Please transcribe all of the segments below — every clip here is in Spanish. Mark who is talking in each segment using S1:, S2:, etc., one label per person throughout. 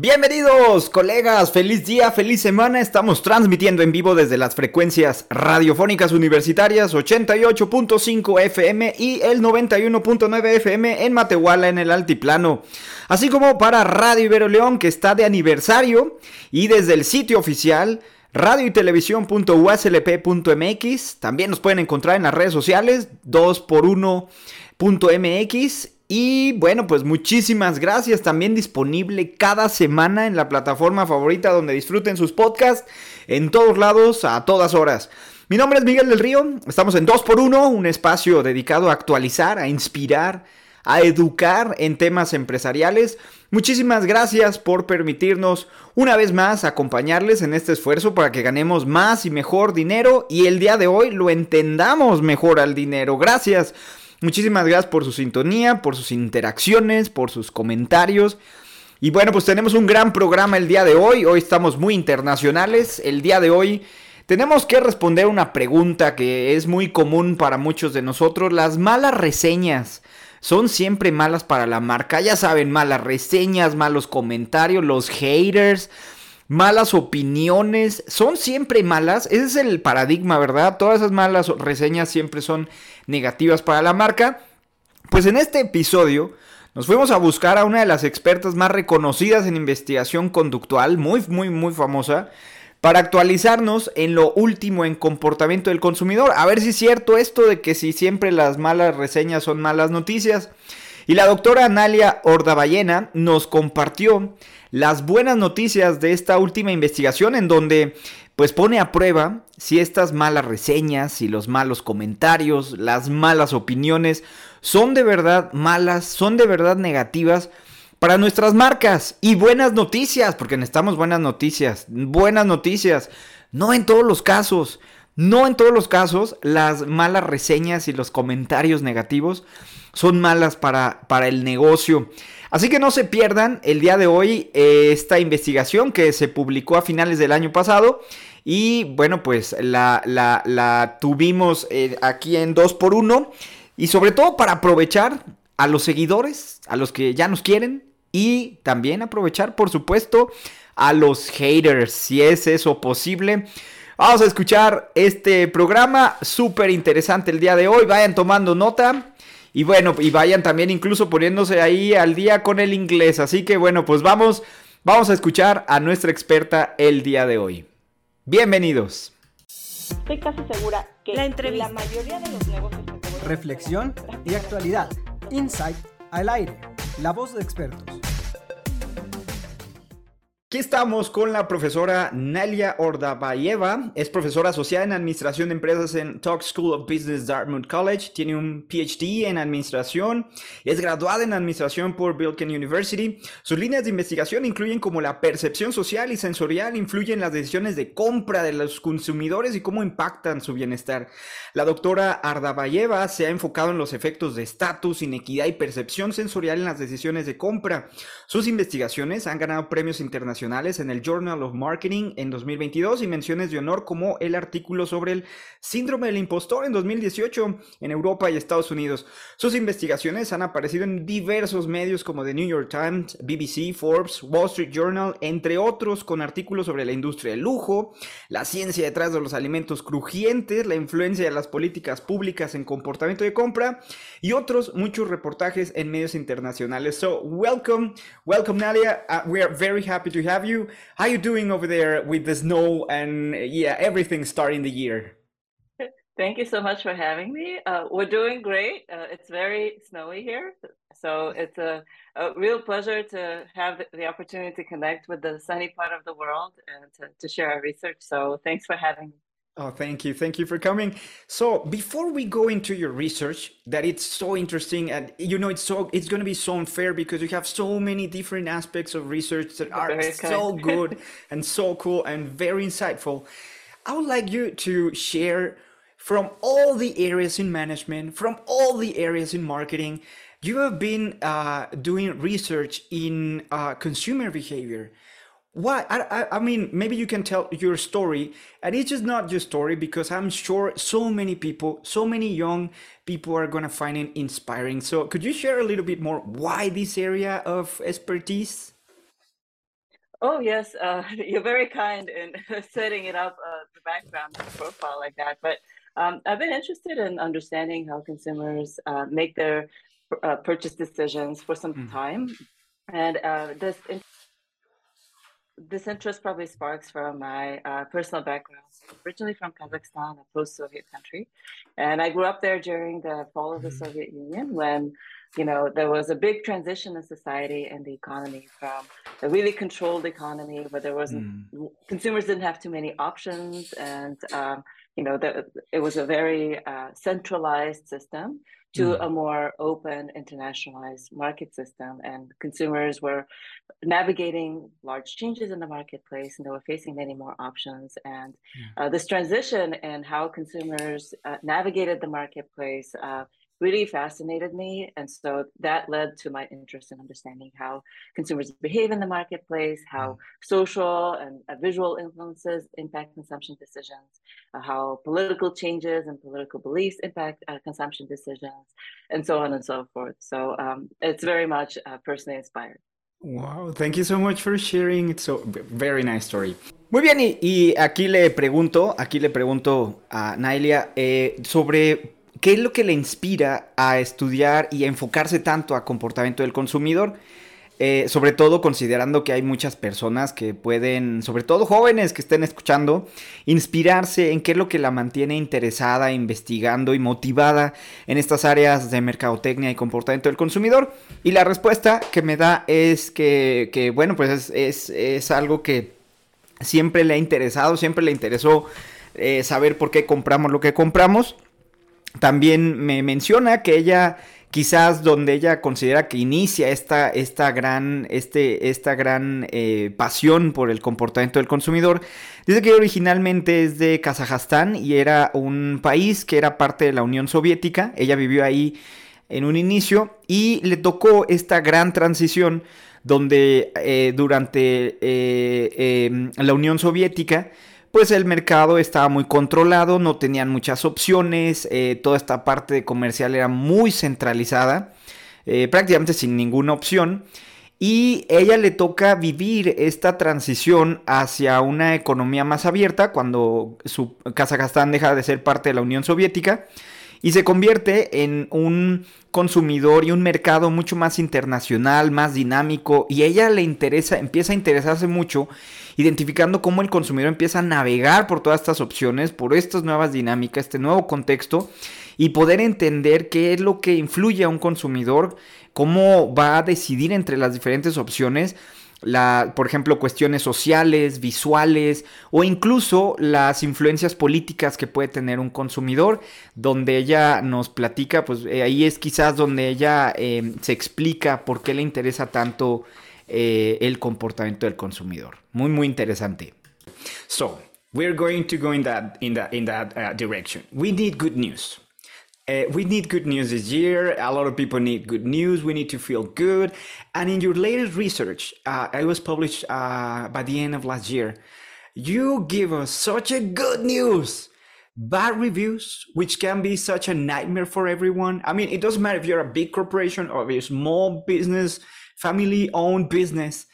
S1: Bienvenidos, colegas. Feliz día, feliz semana. Estamos transmitiendo en vivo desde las frecuencias radiofónicas universitarias 88.5 FM y el 91.9 FM en Matehuala, en el Altiplano. Así como para Radio Ibero León, que está de aniversario. Y desde el sitio oficial radio y. También nos pueden encontrar en las redes sociales 2x1.mx y bueno, pues muchísimas gracias. También disponible cada semana en la plataforma favorita donde disfruten sus podcasts. En todos lados, a todas horas. Mi nombre es Miguel del Río. Estamos en 2x1, un espacio dedicado a actualizar, a inspirar, a educar en temas empresariales. Muchísimas gracias por permitirnos una vez más acompañarles en este esfuerzo para que ganemos más y mejor dinero y el día de hoy lo entendamos mejor al dinero. Gracias Muchísimas gracias por su sintonía, por sus interacciones, por sus comentarios. Y bueno, pues tenemos un gran programa el día de hoy. Hoy estamos muy internacionales. El día de hoy tenemos que responder una pregunta que es muy común para muchos de nosotros. Las malas reseñas son siempre malas para la marca. Ya saben, malas reseñas, malos comentarios, los haters malas opiniones, son siempre malas. Ese es el paradigma, ¿verdad? Todas esas malas reseñas siempre son negativas para la marca. Pues en este episodio nos fuimos a buscar a una de las expertas más reconocidas en investigación conductual, muy, muy, muy famosa, para actualizarnos en lo último en comportamiento del consumidor. A ver si es cierto esto de que si siempre las malas reseñas son malas noticias. Y la doctora Analia Ordaballena nos compartió las buenas noticias de esta última investigación en donde pues pone a prueba si estas malas reseñas, si los malos comentarios, las malas opiniones son de verdad malas, son de verdad negativas para nuestras marcas y buenas noticias, porque necesitamos buenas noticias, buenas noticias, no en todos los casos, no en todos los casos las malas reseñas y los comentarios negativos son malas para, para el negocio. Así que no se pierdan el día de hoy eh, esta investigación que se publicó a finales del año pasado. Y bueno, pues la, tuvimos eh, aquí en 2x1. Y sobre todo para aprovechar a los seguidores, a los que ya nos quieren. Y también aprovechar, por supuesto, a los haters, si es eso posible. Vamos a escuchar este programa súper interesante el día de hoy. Vayan tomando nota. Y bueno, y vayan también incluso poniéndose ahí al día con el inglés. Así que bueno, pues vamos, vamos a escuchar a nuestra experta el día de hoy. Bienvenidos.
S2: Estoy casi segura que
S3: la, entrevista.
S2: la mayoría de los negocios...
S4: Reflexión y actualidad. Insight al aire. La voz de expertos.
S1: Aquí estamos con la profesora Nalia Ordabayeva. Es profesora asociada en Administración de Empresas en Talk School of Business Dartmouth College. Tiene un PhD en Administración. Es graduada en Administración por Bilken University. Sus líneas de investigación incluyen cómo la percepción social y sensorial influyen en las decisiones de compra de los consumidores y cómo impactan su bienestar. La doctora Ardabayeva se ha enfocado en los efectos de estatus, inequidad y percepción sensorial en las decisiones de compra. Sus investigaciones han ganado premios internacionales en el Journal of Marketing en 2022 y menciones de honor como el artículo sobre el síndrome del impostor en 2018 en Europa y Estados Unidos. Sus investigaciones han aparecido en diversos medios como The New York Times, BBC, Forbes, Wall Street Journal, entre otros con artículos sobre la industria del lujo, la ciencia detrás de los alimentos crujientes, la influencia de las políticas públicas en comportamiento de compra y otros muchos reportajes en medios internacionales. So, welcome, welcome Nadia. Uh, we are very happy to have you. How you doing over there with the snow and yeah, everything starting the year?
S2: Thank you so much for having me. Uh, we're doing great. Uh, it's very snowy here, so it's a, a, real pleasure to have the opportunity to connect with the sunny part of the world and to, to share our research. So thanks for having me.
S1: Oh, thank you. Thank you for coming. So, before we go into your research, that it's so interesting and you know it's so it's going to be so unfair because you have so many different aspects of research that are so good and so cool and very insightful. I would like you to share from all the areas in management, from all the areas in marketing, you have been uh, doing research in uh, consumer behavior. Why? I, I, I mean, maybe you can tell your story, and it's just not your story because I'm sure so many people, so many young people are gonna find it inspiring. So, could you share a little bit more why this area of expertise?
S2: Oh yes, uh, you're very kind in setting it up, uh, the background profile like that. But um, I've been interested in understanding how consumers uh, make their uh, purchase decisions for some
S1: Mm.
S2: time, and uh, this this interest probably sparks from my uh, personal background. Originally from Kazakhstan, a post-Soviet country, and I grew up there during the fall of the Soviet Union when you know there was a big transition in society and the economy from a really controlled economy where there wasn't
S1: Mm.
S2: consumers didn't have too many options and um, you know the, it was a very uh, centralized system to
S1: Mm.
S2: a more open internationalized market system and consumers were navigating large changes in the marketplace and they were facing many more options and uh, this transition and how consumers uh, navigated the marketplace uh, really fascinated me. And so that led to my interest in understanding how consumers behave in the marketplace, how social and uh, visual influences impact consumption decisions, uh, how political changes and political beliefs impact uh, consumption decisions, and so on and so forth. So um, it's very much uh, personally inspired.
S1: Wow, thank you so much for sharing. It's so very nice story. Muy bien, y, y aquí le pregunto, aquí le pregunto a Nailia eh, sobre qué es lo que le inspira a estudiar y a enfocarse tanto a comportamiento del consumidor. Eh, sobre todo considerando que hay muchas personas que pueden, sobre todo jóvenes que estén escuchando, inspirarse en qué es lo que la mantiene interesada, investigando y motivada en estas áreas de mercadotecnia y comportamiento del consumidor. Y la respuesta que me da es que, que, bueno, pues es, es, es algo que siempre le ha interesado, siempre le interesó eh, saber por qué compramos lo que compramos. También me menciona que ella quizás donde ella considera que inicia esta, esta gran, este, esta gran eh, pasión por el comportamiento del consumidor. Dice que originalmente es de Kazajstán y era un país que era parte de la Unión Soviética. Ella vivió ahí en un inicio y le tocó esta gran transición donde eh, durante eh, la Unión Soviética pues el mercado estaba muy controlado, no tenían muchas opciones, eh, toda esta parte comercial era muy centralizada, eh, prácticamente sin ninguna opción. Y ella le toca vivir esta transición hacia una economía más abierta cuando su Kazajstán deja de ser parte de la Unión Soviética y se convierte en un consumidor y un mercado mucho más internacional, más dinámico y ella le interesa, empieza a interesarse mucho identificando cómo el consumidor empieza a navegar por todas estas opciones, por estas nuevas dinámicas, este nuevo contexto y poder entender qué es lo que influye a un consumidor, cómo va a decidir entre las diferentes opciones la, por ejemplo, cuestiones sociales, visuales o incluso las influencias políticas que puede tener un consumidor, donde ella nos platica, pues eh, ahí es quizás donde ella eh, se explica por qué le interesa tanto eh, el comportamiento del consumidor. Muy, muy interesante. So, we're going to go in that, in that, in that uh, direction. We need good news. Uh, we need good news this year. A lot of people need good news. We need to feel good. And in your latest research, uh, it was published uh, by the end of last year. You give us such a good news. Bad reviews, which can be such a nightmare for everyone. I mean, it doesn't matter if you're a big corporation or a small business, family owned business.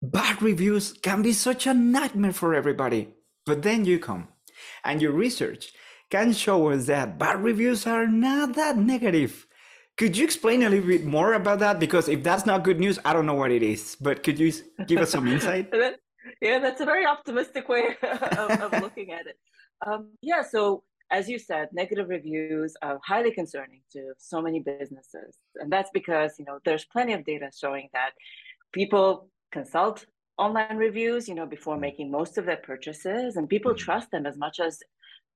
S1: Bad reviews can be such a nightmare for everybody. But then you come and your research can show us that bad reviews are not that negative. Could you explain a little bit more about that? Because if that's not good news, I don't know what it is. But could you give us some insight?
S2: Yeah, that's a very optimistic way of, of looking at it. Um, yeah, so as you said, negative reviews are highly concerning to so many businesses, and that's because you know there's plenty of data showing that people consult online reviews, you know, before making most of their purchases, and people trust them as much as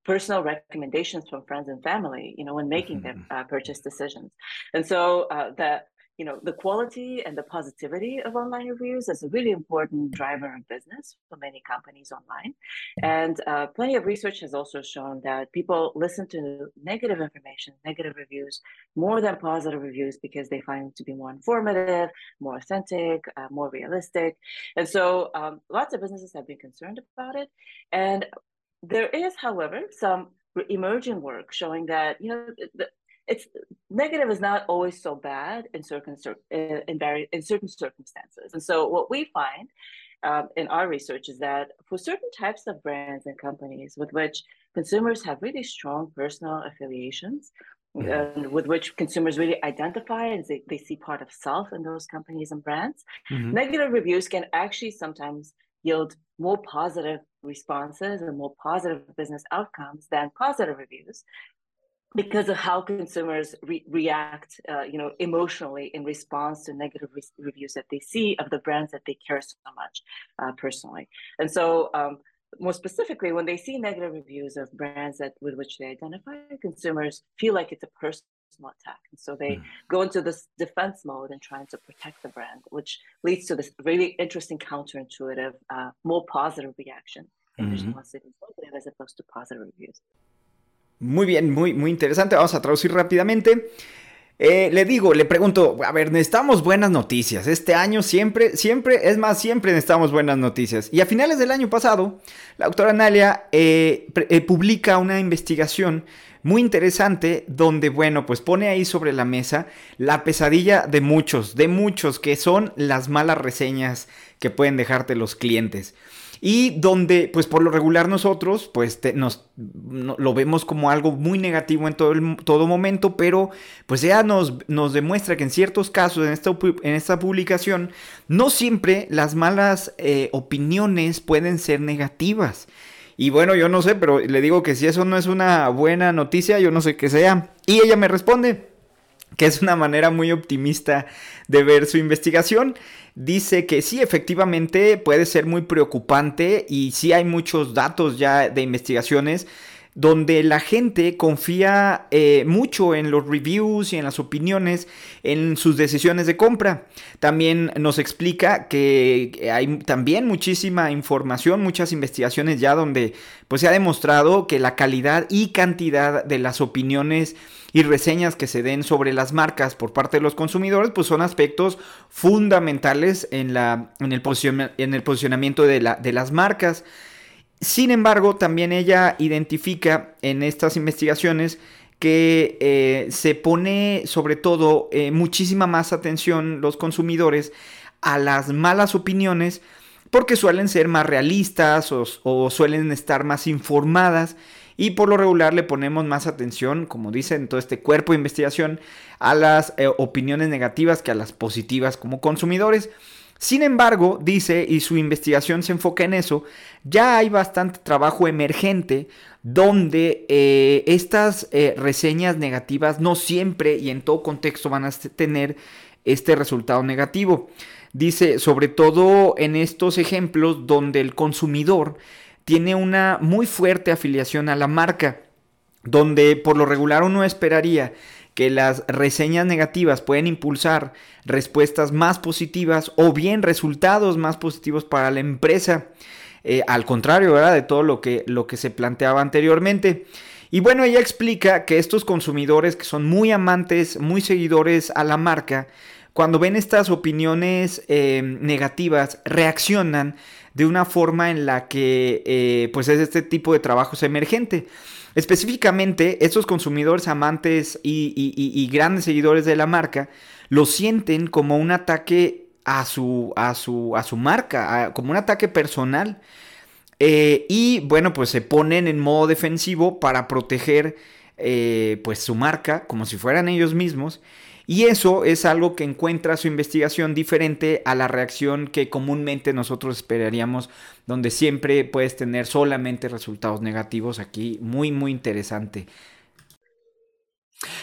S2: personal recommendations from friends and family, you know, when making their uh, purchase decisions. And so uh, that you know the quality and the positivity of online reviews is a really important driver of business for many companies online. And uh, plenty of research has also shown that people listen to negative information negative reviews more than positive reviews because they find it to be more informative more authentic uh, more realistic. And so um, lots of businesses have been concerned about it. And there is however some emerging work showing that you know the, it's negative is not always so bad in certain in very in certain circumstances. And so what we find um, in our research is that for certain types of brands and companies with which consumers have really strong personal affiliations, mm-hmm. and with which consumers really identify and they, they see part of self in those companies and brands, mm-hmm. negative reviews can actually sometimes yield more positive responses and more positive business outcomes than positive reviews because of how consumers re- react, uh, you know, emotionally in response to negative re- reviews that they see of the brands that they care so much uh, personally. And so, um, more specifically, when they see negative reviews of brands that with which they identify, consumers feel like it's a personal attack, and so they mm. go into this defense mode and trying to protect the brand, which leads to this really interesting counterintuitive, uh, more positive reaction mm-hmm. response to negative as opposed to positive reviews.
S1: Muy bien, muy, muy interesante. Vamos a traducir rápidamente. Eh, le digo, le pregunto, a ver, necesitamos buenas noticias. Este año siempre, siempre, es más, siempre necesitamos buenas noticias. Y a finales del año pasado, la doctora Nalia eh, eh, publica una investigación muy interesante donde, bueno, pues pone ahí sobre la mesa la pesadilla de muchos, de muchos, que son las malas reseñas que pueden dejarte los clientes y donde pues por lo regular nosotros pues nos lo vemos como algo muy negativo en todo, todo momento, pero pues ya nos, nos demuestra que en ciertos casos en esta, en esta publicación no siempre las malas eh, opiniones pueden ser negativas. Y bueno, yo no sé, pero le digo que si eso no es una buena noticia, yo no sé qué sea. Y ella me responde que es una manera muy optimista de ver su investigación dice que sí, efectivamente puede ser muy preocupante y sí hay muchos datos ya de investigaciones donde la gente confía eh, mucho en los reviews y en las opiniones en sus decisiones de compra. También nos explica que hay también muchísima información, muchas investigaciones ya donde pues se ha demostrado que la calidad y cantidad de las opiniones y reseñas que se den sobre las marcas por parte de los consumidores, pues son aspectos fundamentales en, la, en, el, en el posicionamiento de, la, de las marcas. Sin embargo, también ella identifica en estas investigaciones que eh, se pone sobre todo eh, muchísima más atención los consumidores a las malas opiniones porque suelen ser más realistas o, o suelen estar más informadas y por lo regular le ponemos más atención, como dice en todo este cuerpo de investigación, a las eh, opiniones negativas que a las positivas como consumidores. Sin embargo, dice, y su investigación se enfoca en eso, ya hay bastante trabajo emergente donde eh, estas eh, reseñas negativas no siempre y en todo contexto van a tener este resultado negativo. Dice, sobre todo en estos ejemplos donde el consumidor tiene una muy fuerte afiliación a la marca, donde por lo regular uno esperaría que las reseñas negativas pueden impulsar respuestas más positivas o bien resultados más positivos para la empresa. Eh, al contrario, ¿verdad? De todo lo que, lo que se planteaba anteriormente. Y bueno, ella explica que estos consumidores que son muy amantes, muy seguidores a la marca, cuando ven estas opiniones eh, negativas, reaccionan de una forma en la que eh, pues es este tipo de trabajo emergente. Específicamente, estos consumidores amantes y, grandes seguidores de la marca lo sienten como un ataque a su, a su, a su marca, como un ataque personal. Eh, y bueno, pues se ponen en modo defensivo para proteger eh, pues su marca como si fueran ellos mismos. Y eso es algo que encuentra su investigación diferente a la reacción que comúnmente nosotros esperaríamos, donde siempre puedes tener solamente resultados negativos aquí. Muy, muy interesante.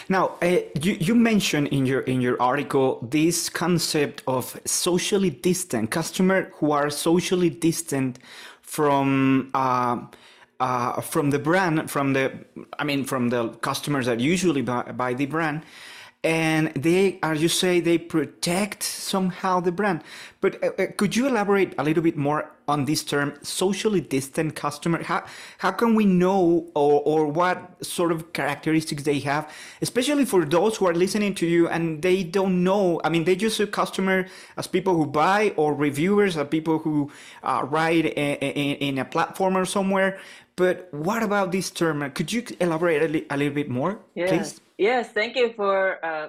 S1: Now, uh, you, you mentioned in your in your article this concept of socially distant customer who are socially distant from uh, uh, from the brand, from the I mean from the customers that usually buy, buy the brand, and they are you say they protect somehow the brand. But uh, uh, could you elaborate a little bit more on this term socially distant customer? How how can we know or, or what sort of characteristics they have especially for those who are listening to you and they don't know? I mean they just a customer as people who buy or reviewers as people who uh, write in, in, in a platform or somewhere. But what about this term? Could you elaborate a, li- a little bit more
S2: yeah.
S1: please
S2: Yes, thank you for uh,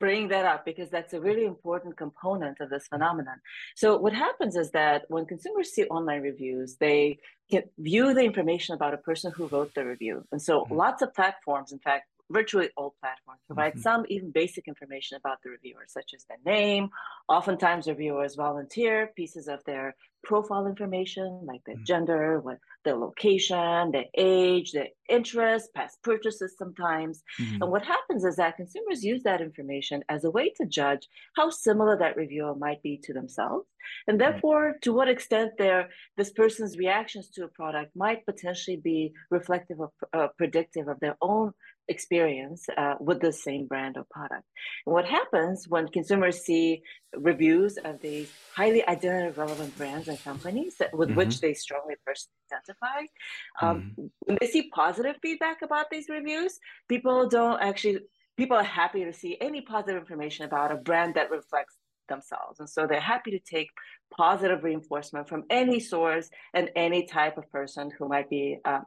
S2: bringing that up because that's a really important component of this phenomenon. So, what happens is that when consumers see online reviews, they can view the information about a person who wrote the review. And so, mm-hmm. lots of platforms, in fact, virtually all platforms provide mm-hmm. some even basic information about the reviewer, such as their name. Oftentimes, reviewers volunteer pieces of their profile information like their mm-hmm. gender, what their location, their age, their interests, past purchases sometimes. Mm-hmm. And what happens is that consumers use that information as a way to judge how similar that reviewer might be to themselves. And therefore, right. to what extent their this person's reactions to a product might potentially be reflective of uh, predictive of their own experience uh, with the same brand or product. And what happens when consumers see reviews of these highly identity relevant brands and companies that, with mm-hmm. which they strongly personally identify, um, mm-hmm. when they see positive feedback about these reviews, people don't actually, people are happy to see any positive information about a brand that reflects themselves. And so they're happy to take positive reinforcement from any source and any type of person who might be uh,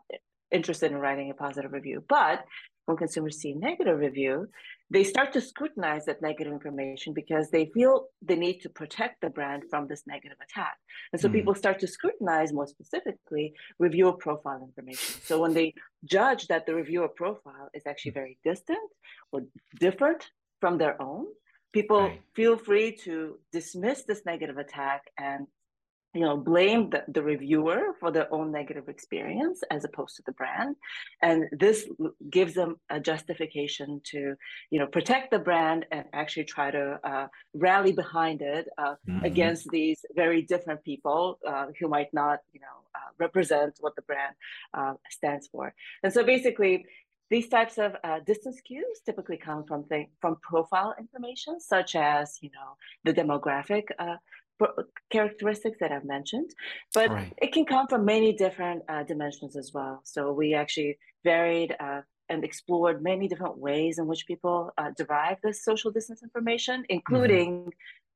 S2: interested in writing a positive review. But when consumers see negative review, they start to scrutinize that negative information because they feel the need to protect the brand from this negative attack. And so mm. people start to scrutinize more specifically reviewer profile information. So when they judge that the reviewer profile is actually mm. very distant or different from their own, people right. feel free to dismiss this negative attack and you know blame the, the reviewer for their own negative experience as opposed to the brand and this gives them a justification to you know protect the brand and actually try to uh, rally behind it uh, mm-hmm. against these very different people uh, who might not you know uh, represent what the brand uh, stands for and so basically these types of uh, distance cues typically come from th- from profile information, such as you know the demographic uh, characteristics that I've mentioned, but right. it can come from many different uh, dimensions as well. So we actually varied uh, and explored many different ways in which people uh, derive this social distance information, mm-hmm. including, mm-hmm.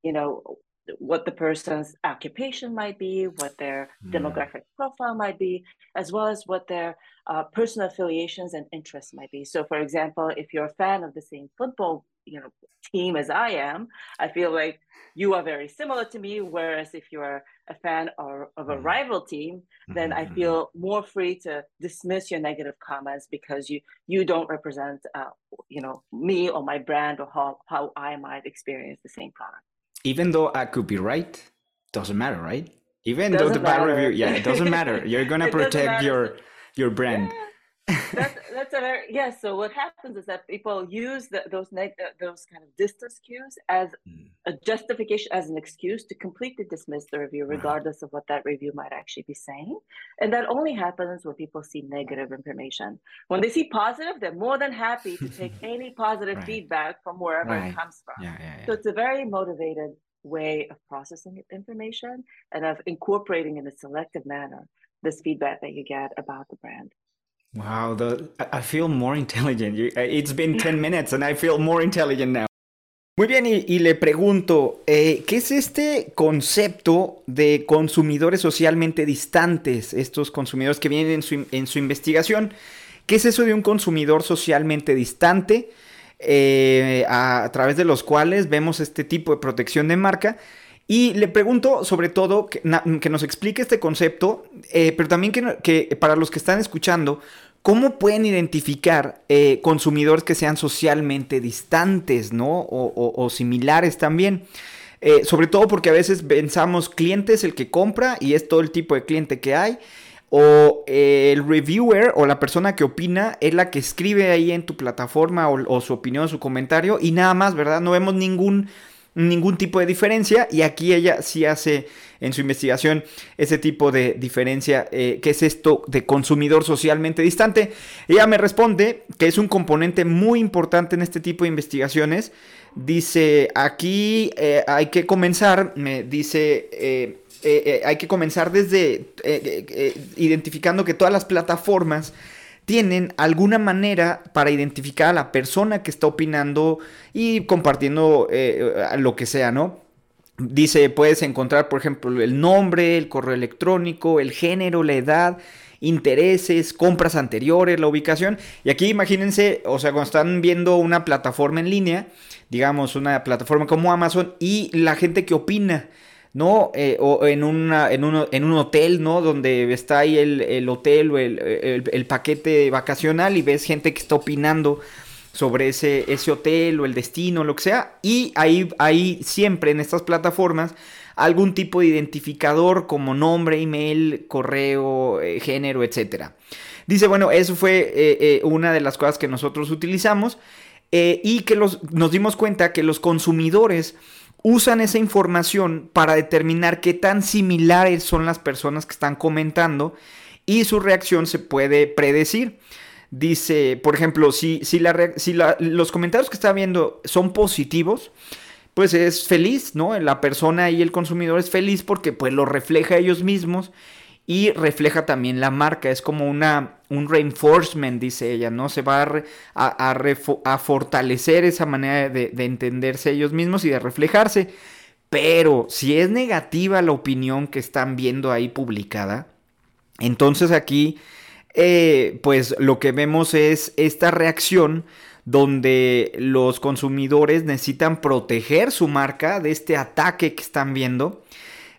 S2: you know, what the person's occupation might be, what their mm. demographic profile might be, as well as what their uh, personal affiliations and interests might be. So, for example, if you're a fan of the same football you know team as I am, I feel like you are very similar to me. Whereas if you're a fan or, of a mm. rival team, then I mm-hmm. feel more free to dismiss your negative comments because you you don't represent uh, you know me or my brand or how how I might experience the same product
S1: even though I could be right, doesn't matter, right? Even doesn't though the bad review, yeah, it doesn't matter. You're gonna protect your your brand.
S2: Yeah that's that's a very yes. So what happens is that people use the, those neg- uh, those kind of distance cues as mm. a justification, as an excuse to completely dismiss the review, regardless of what that review might actually be saying. And that only happens when people see negative information. When they see positive, they're more than happy to take any positive right. feedback from wherever right. it comes from. Yeah, yeah, yeah. So it's a very motivated way of processing information and of incorporating in a selective manner this feedback that you get about the brand.
S1: Wow, the, I feel more intelligent. Uh, it's been 10 minutes and I feel more intelligent now. Muy bien, y, le pregunto, eh, ¿qué es este concepto de consumidores socialmente distantes? Estos consumidores que vienen en su, investigación. ¿Qué es eso de un consumidor socialmente distante? Eh, a, través de los cuales vemos este tipo de protección de marca. Y le pregunto sobre todo que, nos explique este concepto, eh, pero también que, para los que están escuchando, ¿cómo pueden identificar eh, consumidores que sean socialmente distantes, ¿no? O, similares también. Eh, sobre todo porque a veces pensamos cliente es el que compra y es todo el tipo de cliente que hay. o el reviewer o la persona que opina es la que escribe ahí en tu plataforma o, o su opinión, su comentario y nada más, ¿verdad? No vemos ningún ningún tipo de diferencia y aquí ella sí hace en su investigación ese tipo de diferencia, eh, que es esto de consumidor socialmente distante. Ella me responde que es un componente muy importante en este tipo de investigaciones. Dice, aquí eh, hay que comenzar, me dice... Eh, hay que comenzar desde identificando que todas las plataformas tienen alguna manera para identificar a la persona que está opinando y compartiendo eh, lo que sea, ¿no? Dice, puedes encontrar, por ejemplo, el nombre, el correo electrónico, el género, la edad, intereses, compras anteriores, la ubicación. Y aquí imagínense, o sea, cuando están viendo una plataforma en línea, digamos, una plataforma como Amazon, y la gente que opina. ¿No? Eh, o en, una, en, en, un hotel, ¿no? Donde está ahí el, hotel o el, paquete vacacional y ves gente que está opinando sobre ese, ese hotel o el destino, lo que sea. Y ahí, ahí siempre en estas plataformas algún tipo de identificador como nombre, email, correo, eh, género, etc. Dice, bueno, eso fue eh, una de las cosas que nosotros utilizamos y que los, nos dimos cuenta que los consumidores usan esa información para determinar qué tan similares son las personas que están comentando y su reacción se puede predecir. Dice, por ejemplo, si, si, los comentarios que está viendo son positivos, pues es feliz, ¿no? La persona y el consumidor es feliz porque pues lo refleja ellos mismos y refleja también la marca. Es como una, un reinforcement, dice ella, ¿no? Se va a, a, fortalecer esa manera de, entenderse ellos mismos y de reflejarse. Pero si es negativa la opinión que están viendo ahí publicada, entonces aquí, eh, pues lo que vemos es esta reacción donde los consumidores necesitan proteger su marca de este ataque que están viendo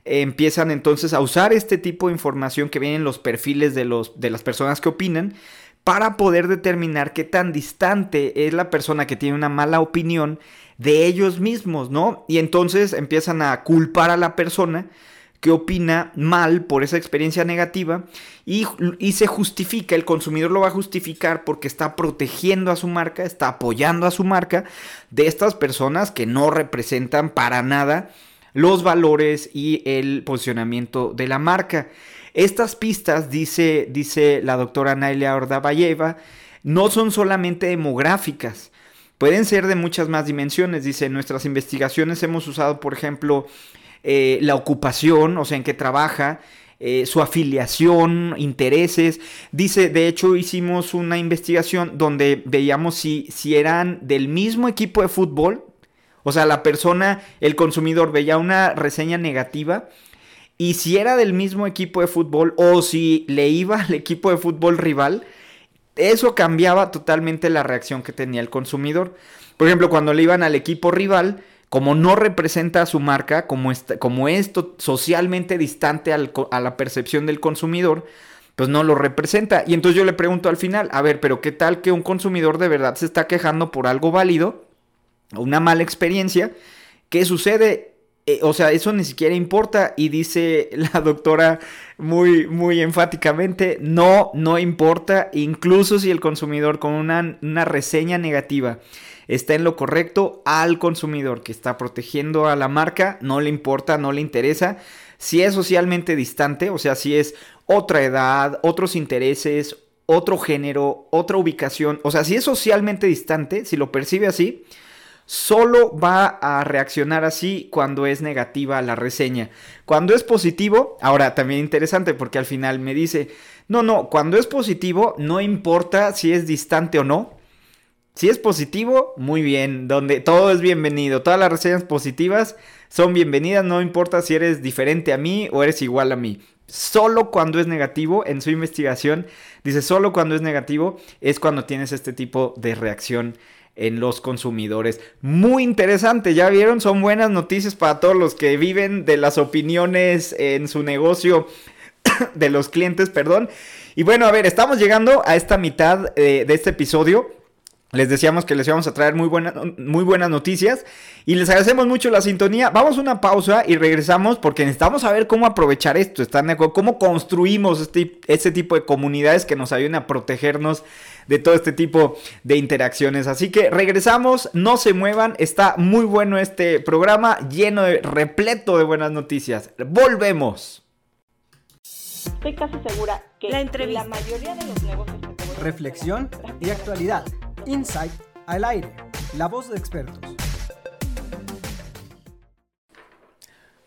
S1: empiezan entonces a usar este tipo de información que viene en los perfiles de, los, de las personas que opinan para poder determinar qué tan distante es la persona que tiene una mala opinión de ellos mismos, ¿no? Y entonces empiezan a culpar a la persona que opina mal por esa experiencia negativa y, y, se justifica, el consumidor lo va a justificar porque está protegiendo a su marca, está apoyando a su marca de estas personas que no representan para nada los valores y el posicionamiento de la marca. Estas pistas, dice, dice la doctora Nailia Ordabayeva, no son solamente demográficas, pueden ser de muchas más dimensiones. Dice, en nuestras investigaciones hemos usado, por ejemplo, eh, la ocupación, o sea, en qué trabaja, eh, su afiliación, intereses. Dice, de hecho hicimos una investigación donde veíamos si, si eran del mismo equipo de fútbol, o sea, la persona, el consumidor veía una reseña negativa y si era del mismo equipo de fútbol o si le iba al equipo de fútbol rival, eso cambiaba totalmente la reacción que tenía el consumidor. Por ejemplo, cuando le iban al equipo rival, como no representa a su marca, como, esto socialmente distante a la percepción del consumidor, pues no lo representa. Y entonces yo le pregunto al final, a ver, pero ¿qué tal que un consumidor de verdad se está quejando por algo válido? Una mala experiencia, ¿qué sucede? Eh, o sea, eso ni siquiera importa y dice la doctora muy, muy enfáticamente, no, no importa, incluso si el consumidor con una, una reseña negativa está en lo correcto al consumidor que está protegiendo a la marca, no le importa, no le interesa. Si es socialmente distante, o sea, si es otra edad, otros intereses, otro género, otra ubicación, o sea, si es socialmente distante, si lo percibe así, solo va a reaccionar así cuando es negativa la reseña. Cuando es positivo, ahora también interesante porque al final me dice, no, no, cuando es positivo no importa si es distante o no. Si es positivo, muy bien, donde todo es bienvenido, todas las reseñas positivas son bienvenidas, no importa si eres diferente a mí o eres igual a mí. Solo cuando es negativo, en su investigación, dice, solo cuando es negativo es cuando tienes este tipo de reacción en los consumidores. Muy interesante, ya vieron, son buenas noticias para todos los que viven de las opiniones en su negocio, de los clientes, perdón. Y bueno, a ver, estamos llegando a esta mitad eh, de este episodio. Les decíamos que les íbamos a traer muy, buena, muy buenas noticias y les agradecemos mucho la sintonía. Vamos a una pausa y regresamos porque necesitamos saber cómo aprovechar esto, ¿están de acuerdo? Cómo construimos este, este tipo de comunidades que nos ayuden a protegernos de todo este tipo de interacciones. Así que regresamos, no se muevan, está muy bueno este programa, lleno de, repleto de buenas noticias. Volvemos.
S5: Estoy casi segura que
S6: La
S5: la,
S6: entrevista.
S5: mayoría de los negocios
S4: Reflexión y actualidad. Insight al aire. La voz de expertos.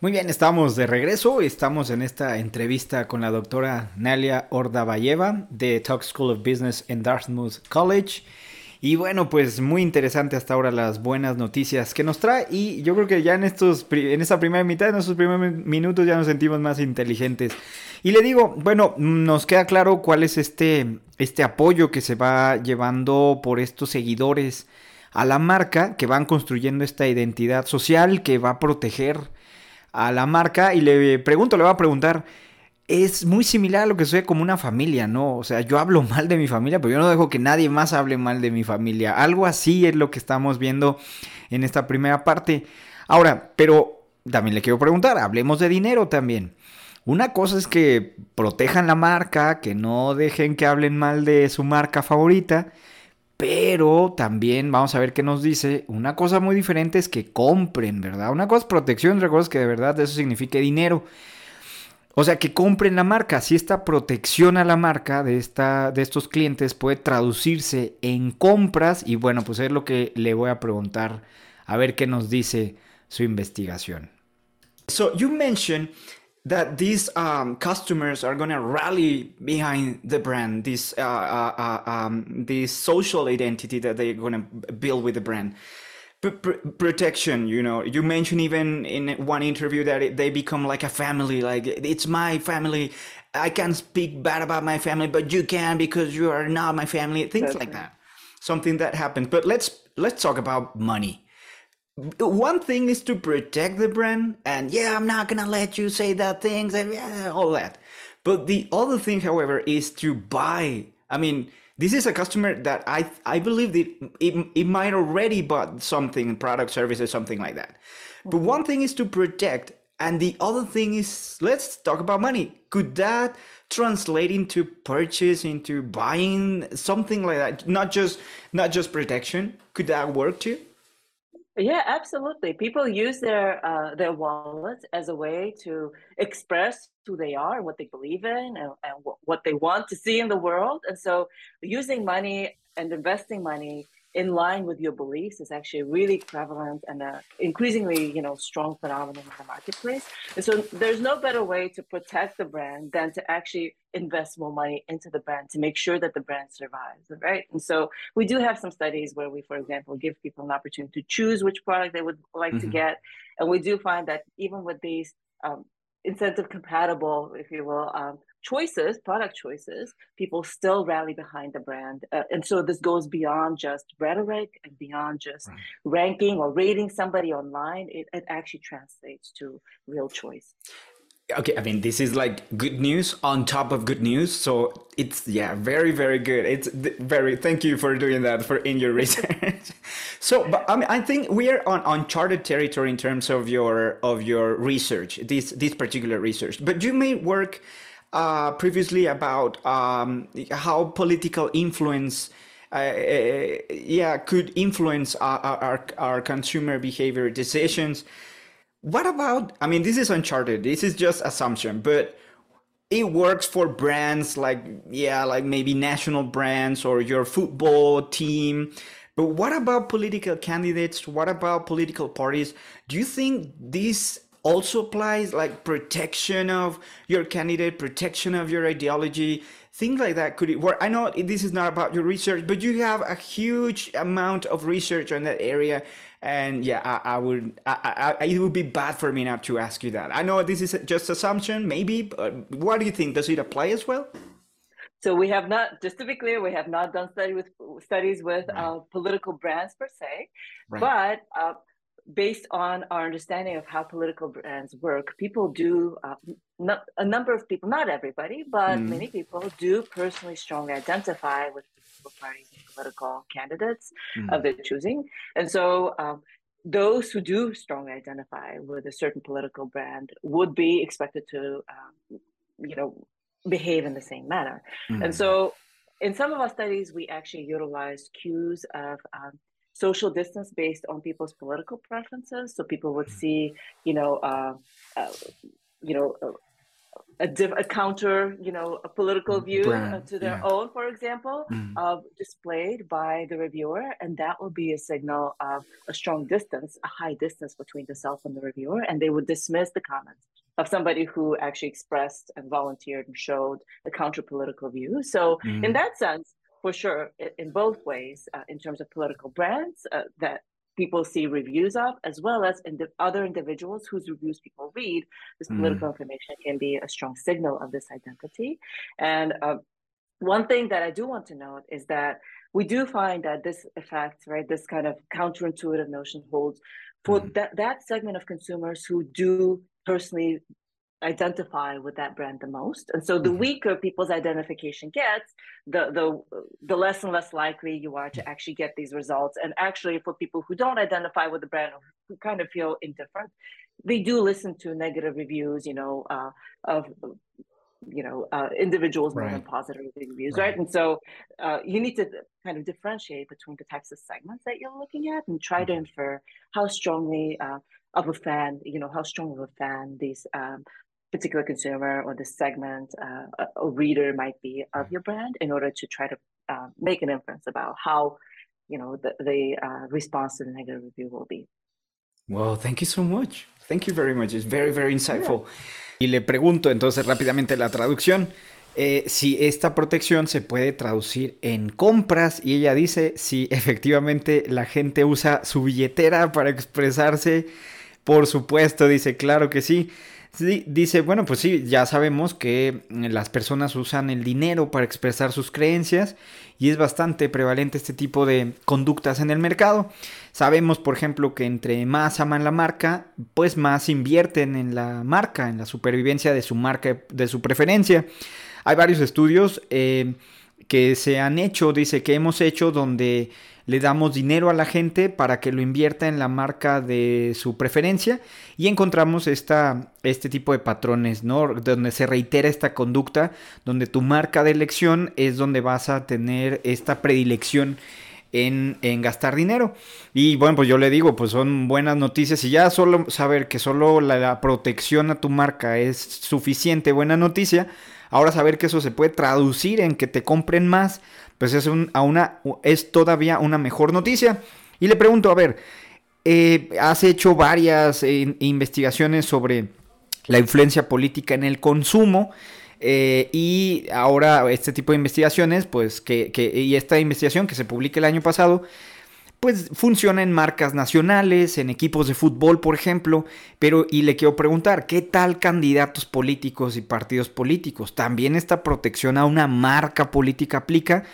S1: Muy bien, estamos de regreso. Estamos en esta entrevista con la doctora Nalia Ordabayeva de Talk School of Business en Dartmouth College. Y bueno, pues muy interesante hasta ahora las buenas noticias que nos trae. Y yo creo que ya en, estos, en esta primera mitad, en estos primeros mi- minutos, ya nos sentimos más inteligentes. Y le digo, bueno, nos queda claro cuál es este, este apoyo que se va llevando por estos seguidores a la marca, que van construyendo esta identidad social que va a proteger a la marca y le pregunto, le voy a preguntar, es muy similar a lo que sucede como una familia, ¿no? O sea, yo hablo mal de mi familia, pero yo no dejo que nadie más hable mal de mi familia. Algo así es lo que estamos viendo en esta primera parte. Ahora, pero también le quiero preguntar, hablemos de dinero también. Una cosa es que protejan la marca, que no dejen que hablen mal de su marca favorita. Pero también vamos a ver qué nos dice. Una cosa muy diferente es que compren, ¿verdad? Una cosa es protección, otra cosa es que de verdad eso signifique dinero. O sea, que compren la marca. Si esta protección a la marca de, esta, de estos clientes puede traducirse en compras. Y bueno, pues es lo que le voy a preguntar. A ver qué nos dice su investigación. So you mentioned that these um, customers are going to rally behind the brand, this uh, uh, uh, um, this social identity that they're going to build with the brand. P- pr- protection, you know, you mentioned even in one interview that it, they become like a family, like it's my family. I can't speak bad about my family, but you can because you are not my family. Things like that. Something that happens. But let's let's talk about money one thing is to protect the brand and yeah i'm not gonna let you say that things and yeah, all that. But the other thing however is to buy. I mean this is a customer that i i believe that it, it might already bought something product services something like that. But one thing is to protect and the other thing is let's talk about money. Could that translate into purchase into buying something like that? Not just not just protection. Could that work too
S2: Yeah, absolutely. People use their uh, their wallets as a way to express who they are, what they believe in, and, and what they want to see in the world. And so, using money and investing money in line with your beliefs is actually really prevalent and a increasingly, you know, strong phenomenon in the marketplace. And so, there's no better way to protect the brand than to actually invest more money into the brand to make sure that the brand survives, right? And so, we do have some studies where we, for example, give people an opportunity to choose which product they would like to
S1: Mhm.
S2: get, and we do find that even with these um, incentive compatible, if you will, um, choices, product choices, people still rally behind the brand. Uh, and so this goes beyond just rhetoric and beyond just
S1: Right.
S2: ranking or rating somebody online. It, it actually translates to real choice.
S1: okay i mean this is like good news on top of good news so it's yeah very very good it's very thank you for doing that for in your research so but i mean i think we are on uncharted territory in terms of your of your research this this particular research but you may work uh, previously about um, how political influence uh, uh, yeah could influence our, our, our consumer behavior decisions what about? I mean, this is uncharted. This is just assumption, but it works for brands like yeah, like maybe national brands or your football team. But what about political candidates? What about political parties? Do you think this also applies like protection of your candidate, protection of your ideology, things like that? Could it work? I know this is not about your research, but you have a huge amount of research on that area. And yeah, I, I would, I, I, it would be bad for me not to ask you that. I know this is just assumption, maybe, but what do you think? Does it apply as well?
S2: So we have not, just to be clear, we have not done study with studies with
S1: Right.
S2: uh, political brands per se,
S1: Right.
S2: but uh, based on our understanding of how political brands work, people do uh, not, a number of people, not everybody, but
S1: Mhm.
S2: many people do personally strongly identify with political parties and political candidates mm. of their choosing. And so um, those who do strongly identify with a certain political brand would be expected to, um, you know, behave in the same manner. Mm. And so in some of our studies, we actually utilized cues of um, social distance based on people's political preferences. So people would mm. see, you know, uh, uh, you know, uh, a, diff- a counter, you know, a political mm, view uh, to their yeah. own, for example, mm. uh, displayed by the reviewer, and that will be a signal of a strong distance, a high distance between the self and the reviewer, and they would dismiss the comments of somebody who actually expressed and volunteered and showed a counter political view. So, mm. in that sense, for sure, in both ways, uh, in terms of political brands uh, that people see reviews of, as well as in the other individuals whose reviews people read, this mm. political information can be a strong signal of this identity. And uh, one thing that I do want to note is that we do find that this effect, right, this kind of counterintuitive notion holds for mm. that, that segment of consumers who do personally identify with that brand the most and so the mm-hmm. weaker people's identification gets the the the less and less likely you are to actually get these results and actually for people who don't identify with the brand or who kind of feel indifferent they do listen to negative reviews you know uh, of you know uh, individuals more right. than positive reviews right, right? and so uh, you need to kind of differentiate between the types of segments that you're looking at and try to mm-hmm. infer how strongly uh, of a fan, you know, how strong of a fan these um, particular consumer or the segment uh, a reader might be of your brand in order to try to uh, make an inference about how, you know, the, the uh, response to the negative review will be.
S1: Well, thank you so much. Thank you very much. It's very, very insightful. Yeah. Y le pregunto entonces rápidamente la traducción. Eh, si esta protección se puede traducir en compras y ella dice si efectivamente la gente usa su billetera para expresarse por supuesto, dice, claro que sí. Sí. Dice, bueno, pues sí, ya sabemos que las personas usan el dinero para expresar sus creencias y es bastante prevalente este tipo de conductas en el mercado. Sabemos, por ejemplo, que entre más aman la marca, pues más invierten en la marca, en la supervivencia de su marca, de su preferencia. Hay varios estudios eh, que se han hecho, dice que hemos hecho, donde le damos dinero a la gente para que lo invierta en la marca de su preferencia y encontramos esta, este tipo de patrones, ¿no? Donde se reitera esta conducta, donde tu marca de elección es donde vas a tener esta predilección en, en, gastar dinero. Y bueno, pues yo le digo, pues son buenas noticias y ya solo saber que solo la, la, protección a tu marca es suficiente buena noticia, ahora saber que eso se puede traducir en que te compren más, pues es, a una, es todavía una mejor noticia. Y le pregunto, a ver, eh, has hecho varias eh, investigaciones sobre la influencia política en el consumo. Eh, y ahora este tipo de investigaciones, pues que, que, y esta investigación que se publica el año pasado, pues funciona en marcas nacionales, en equipos de fútbol, por ejemplo, pero y le quiero preguntar, ¿qué tal candidatos políticos y partidos políticos? ¿También esta protección a una marca política aplica?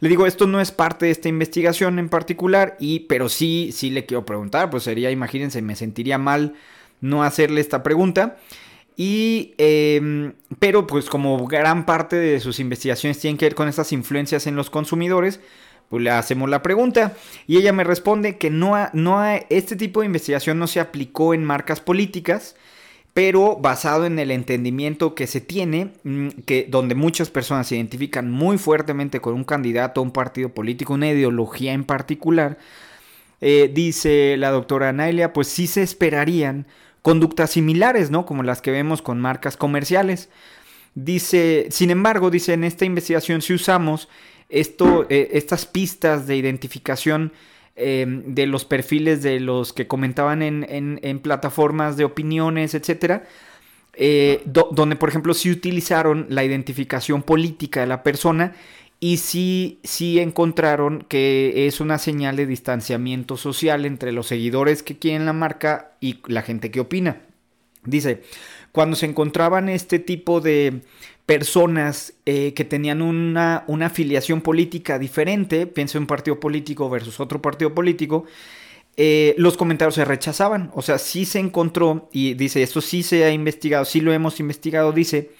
S1: Le digo, esto no es parte de esta investigación en particular, y, pero sí, sí le quiero preguntar, pues sería, imagínense, me sentiría mal no hacerle esta pregunta. Y, em, pero pues como gran parte de sus investigaciones tienen que ver con estas influencias en los consumidores, pues le hacemos la pregunta y ella me responde que no, no este tipo de investigación no se aplicó en marcas políticas, pero basado en el entendimiento que se tiene, mm, que donde muchas personas se identifican muy fuertemente con un candidato, un partido político, una ideología en particular, eh, dice la doctora Nailia, pues sí se esperarían conductas similares, ¿no? Como las que vemos con marcas comerciales. Dice, sin embargo, dice, en esta investigación si usamos esto, eh, estas pistas de identificación em, de los perfiles de los que comentaban en, plataformas de opiniones, etcétera, eh, donde por ejemplo sí utilizaron la identificación política de la persona y sí, sí encontraron que es una señal de distanciamiento social entre los seguidores que quieren la marca y la gente que opina. Dice, cuando se encontraban este tipo de personas eh, que tenían una, una, afiliación política diferente, pienso en un partido político versus otro partido político, eh, los comentarios se rechazaban. O sea, sí se encontró, y dice, esto sí se ha investigado, sí lo hemos investigado, dice,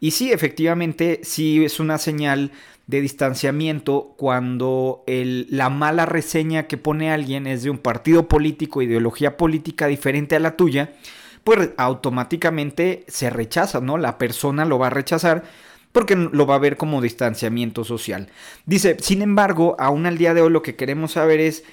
S1: Y sí, efectivamente, sí es una señal de distanciamiento cuando el, la mala reseña que pone alguien es de un partido político, ideología política diferente a la tuya, pues automáticamente se rechaza, ¿no? La persona lo va a rechazar porque lo va a ver como distanciamiento social. Dice, sin embargo, aún al día de hoy lo que queremos saber es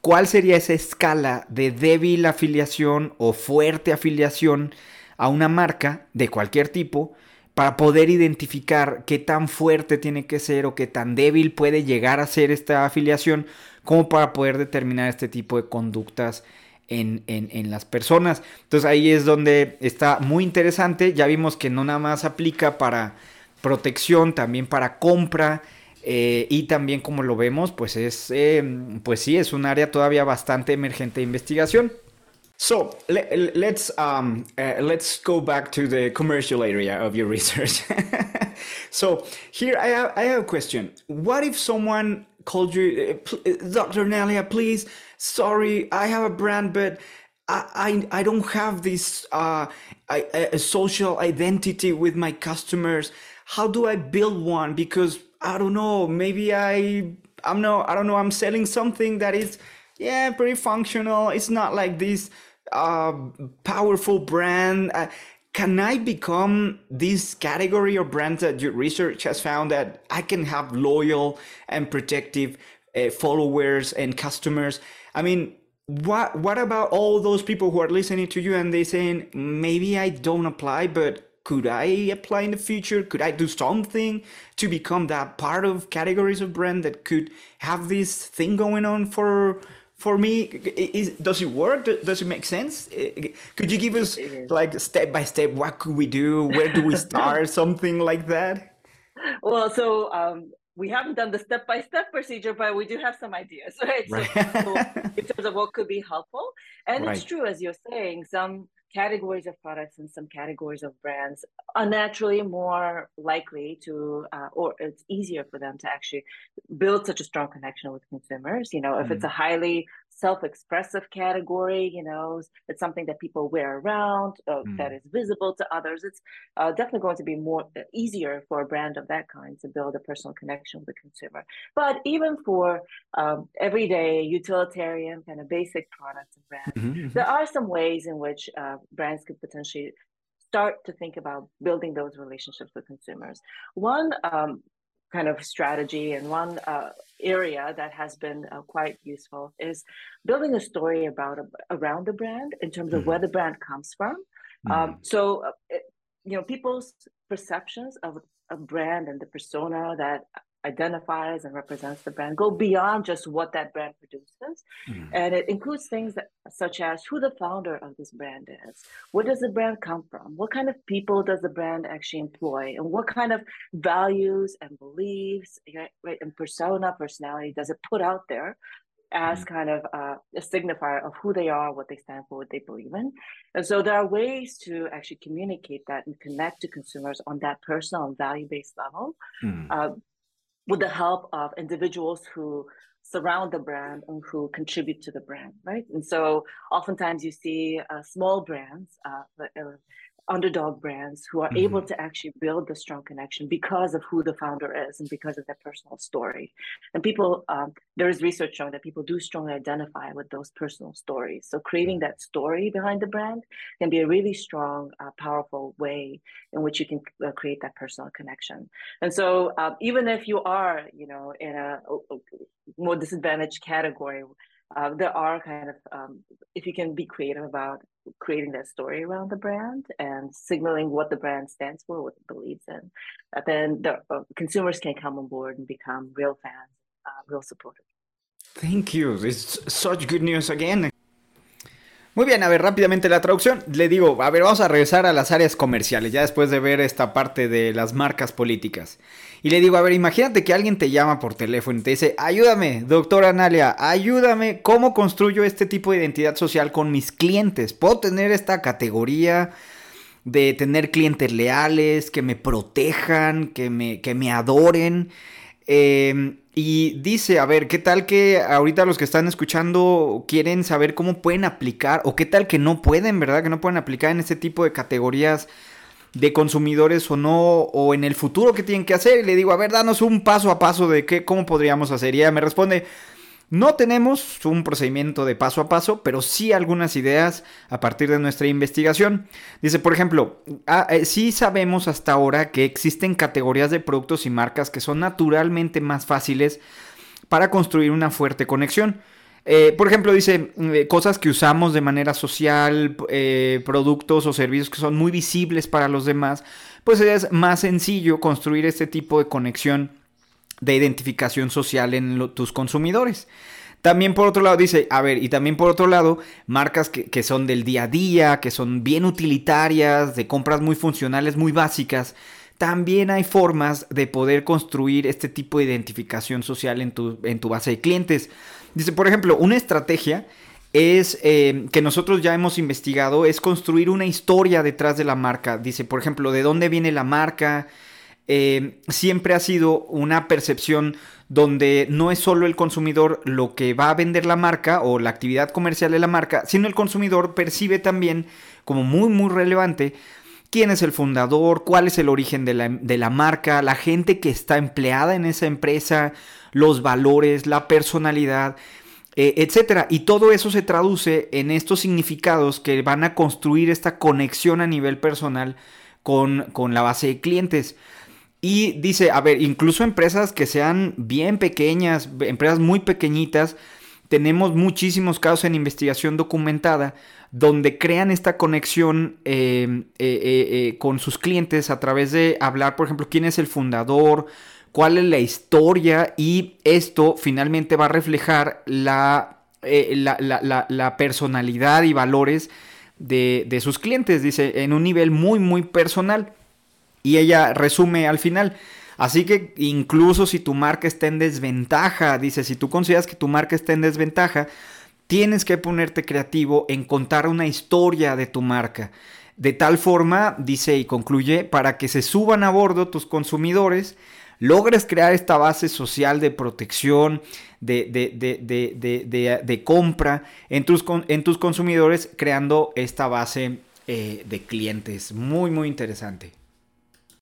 S1: cuál sería esa escala de débil afiliación o fuerte afiliación a una marca de cualquier tipo para poder identificar qué tan fuerte tiene que ser o qué tan débil puede llegar a ser esta afiliación como para poder determinar este tipo de conductas en, las personas. Entonces ahí es donde está muy interesante. Ya vimos que no nada más aplica para protección, también para compra. Eh, y también como lo vemos, pues es, eh, pues sí, es un área todavía bastante emergente de investigación. So let, um, uh, let's go back to the commercial area of your research. so here I have, I have a question. What if someone called you, uh, uh Dr. Nelia, please, sorry, I have a brand, but I, I, I don't have this uh, a social identity with my customers. How do I build one? Because I don't know, maybe I I'm no I don't know, I'm selling something that is yeah, pretty functional. It's not like this uh, powerful brand. Can I become this category of brands that your research has found that I can have loyal and protective uh, followers and customers? I mean, what what about all those people who are listening to you and they saying maybe I don't apply, but could I apply in the future? Could I do something to become that part of categories of brand that could have this thing going on for for me is, does it work? Does it make sense? Could you give us like step by step what could we do? Where do we start? Something like that?
S2: Well so um, we haven't done the step by step procedure but we do have some ideas right, right. So, so in terms of what could be helpful. And right. it's true as you're saying some categories of products and some categories of brands are naturally more likely to, uh, or it's easier for them to actually build such a strong connection with consumers. You know, if mm it's a highly self-expressive category, you know, it's something that people wear around uh, mm that is visible to others. It's uh, definitely going to be more uh, easier for a brand of that kind to build a personal connection with the consumer. But even for um, everyday utilitarian kind of basic products and brands, mm-hmm, mm-hmm. there are some ways in which uh, brands could potentially start to think about building those relationships with consumers. One um, kind of strategy and one uh, area that has been uh, quite useful is building a story about around the brand in terms of mm-hmm. where the brand comes from. Um, mm-hmm. Um, so, uh, it, you know, people's perceptions of a brand and the persona that identifies and represents the brand go beyond just what that brand produces mm. and it includes things that, such as who the founder of this brand is where does the brand come from what kind of people does the brand actually employ and what kind of values and beliefs right, and persona personality does it put out there as mm. kind of uh, a signifier of who they are, what they stand for, what they believe in. And so there are ways to actually communicate that and connect to consumers on that personal and value based level. Mm. Uh, with the help of individuals who surround the brand and who contribute to the brand, right? And so oftentimes you see uh, small brands, uh, underdog brands who are mm-hmm. able to actually build the strong connection because of who the founder is and because of their personal story. And people, um, there is research showing that people do strongly identify with those personal stories. So creating that story behind the brand can be a really strong, uh, powerful way in which you can uh, create that personal connection. And so uh, even if you are, you know, in a more disadvantaged category, uh, there are kind of um, if you can be creative about creating that story around the brand and signaling what the brand stands for what it believes in uh, then the uh, consumers can come on board and become real fans uh, real supporters.
S1: Thank you. It's such good news again Muy bien, a ver, rápidamente la traducción. Le digo, a ver, vamos a regresar a las áreas comerciales, ya después de ver esta parte de las marcas políticas. Y le digo, a ver, imagínate que alguien te llama por teléfono y te dice, ayúdame, doctora Analia, ayúdame, ¿cómo construyo este tipo de identidad social con mis clientes? ¿Puedo tener esta categoría de tener clientes leales, que me protejan, que me, que me adoren? Eh, y dice, a ver, ¿qué tal que ahorita los que están escuchando quieren saber cómo pueden aplicar? ¿O qué tal que no pueden, verdad? Que no pueden aplicar en este tipo de categorías de consumidores o no, o en el futuro qué tienen que hacer. Y le digo, a ver, danos un paso a paso de qué, cómo podríamos hacer. Y ella me responde, no tenemos un procedimiento de paso a paso, pero sí algunas ideas a partir de nuestra investigación. Dice, por ejemplo, ah, eh, sí sabemos hasta ahora que existen categorías de productos y marcas que son naturalmente más fáciles para construir una fuerte conexión. Eh, por ejemplo, dice eh, cosas que usamos de manera social, productos o servicios que son muy visibles para los demás, pues es más sencillo construir este tipo de conexión de identificación social en tus consumidores. También por otro lado dice, a ver, y también por otro lado, marcas que, son del día a día, que son bien utilitarias, de compras muy funcionales, muy básicas, también hay formas de poder construir este tipo de identificación social en tu, en tu base de clientes. Dice, por ejemplo, una estrategia es eh, que nosotros ya hemos investigado, es construir una historia detrás de la marca. Dice, por ejemplo, de dónde viene la marca, eh, siempre ha sido una percepción donde no es solo el consumidor lo que va a vender la marca o la actividad comercial de la marca, sino el consumidor percibe también como muy muy relevante quién es el fundador, cuál es el origen de la, marca, la gente que está empleada en esa empresa, los valores, la personalidad, eh, etcétera. Y todo eso se traduce en estos significados que van a construir esta conexión a nivel personal con, con la base de clientes. Y dice, a ver, incluso empresas que sean bien pequeñas, empresas muy pequeñitas, tenemos muchísimos casos en investigación documentada donde crean esta conexión eh, eh, eh, con sus clientes a través de hablar, por ejemplo, quién es el fundador, cuál es la historia y esto finalmente va a reflejar la, la, personalidad y valores de, de sus clientes, dice, en un nivel muy, muy personal. Y ella resume al final. Así que incluso si tu marca está en desventaja, dice, si tú consideras que tu marca está en desventaja, tienes que ponerte creativo en contar una historia de tu marca. De tal forma, dice y concluye, para que se suban a bordo tus consumidores, logres crear esta base social de protección, de, compra en tus, en tus, consumidores, creando esta base eh, de clientes. Muy, muy interesante.